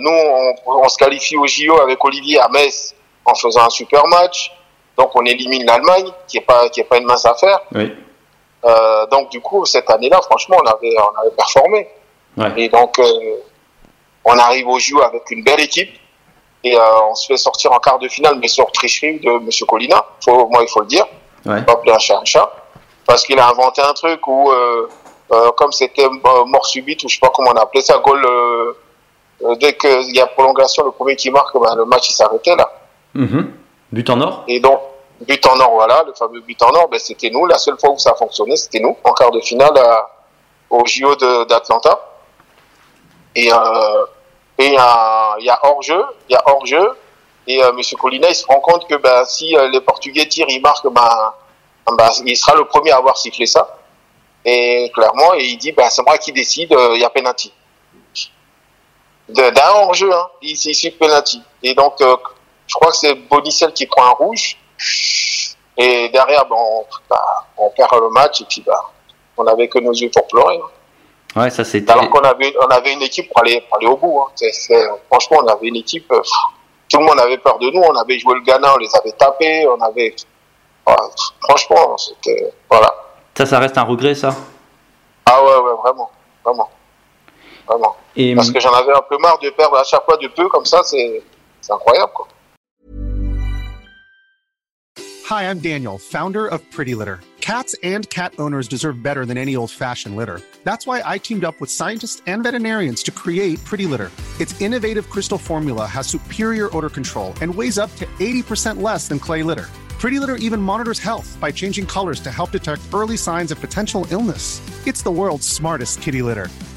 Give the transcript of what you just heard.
Nous, on, on se qualifie au JO avec Olivier à Metz en faisant un super match. Donc, on élimine l'Allemagne, qui est pas, qui est pas une mince affaire. Oui. Euh, donc, du coup, cette année-là, franchement, on avait, on avait performé. Ouais. Et donc, euh, on arrive au JO avec une belle équipe. Et euh, on se fait sortir en quart de finale, mais sur tricherie de Monsieur Colina. Faut, moi, il faut le dire. Ouais. Pas appeler un chat un chat. Parce qu'il a inventé un truc où, comme c'était mort subite, ou je sais pas comment on appelait ça, goal, dès qu'il y a prolongation, le premier qui marque, ben, le match il s'arrêtait là. Mhm. But en or Et donc, but en or, voilà, le fameux but en or, ben, c'était nous. La seule fois où ça a fonctionné, c'était nous, en quart de finale à- au JO d'Atlanta. Et euh, et il y a, il y a hors-jeu, il y a hors-jeu. Et euh, Monsieur Colina, il se rend compte que ben, si euh, les Portugais tirent, ils marquent, ben, ben, il sera le premier à avoir sifflé ça. Et clairement, et il dit, ben, c'est moi qui décide, euh, il y a penalty. D'un hors-jeu, hein, il, il suit penalty. Et donc, euh, je crois que c'est Bonicel qui prend un rouge. Et derrière, ben, on, bah, on perd le match et puis bah, on avait que nos yeux pour pleurer. hein. Ouais, ça c'était. Alors qu'on avait, on avait une équipe pour aller, pour aller au bout. Hein. Franchement, on avait une équipe. euh, tout le monde avait peur de nous. On avait joué le Ghana, on les avait tapés. On avait. ouais, franchement, c'était. Voilà. Ça, ça reste un regret, ça? Ah ouais, ouais, vraiment. Vraiment. Vraiment. Et Parce que j'en avais un peu marre de perdre à chaque fois de peu comme ça. C'est c'est incroyable, quoi. Hi, I'm Daniel, founder of Pretty Litter. Cats and cat owners deserve better than any old fashioned litter. That's why I teamed up with scientists and veterinarians to create Pretty Litter. Its innovative crystal formula has superior odor control and weighs up to 80% less than clay litter. Pretty Litter even monitors health by changing colors to help detect early signs of potential illness. It's the world's smartest kitty litter.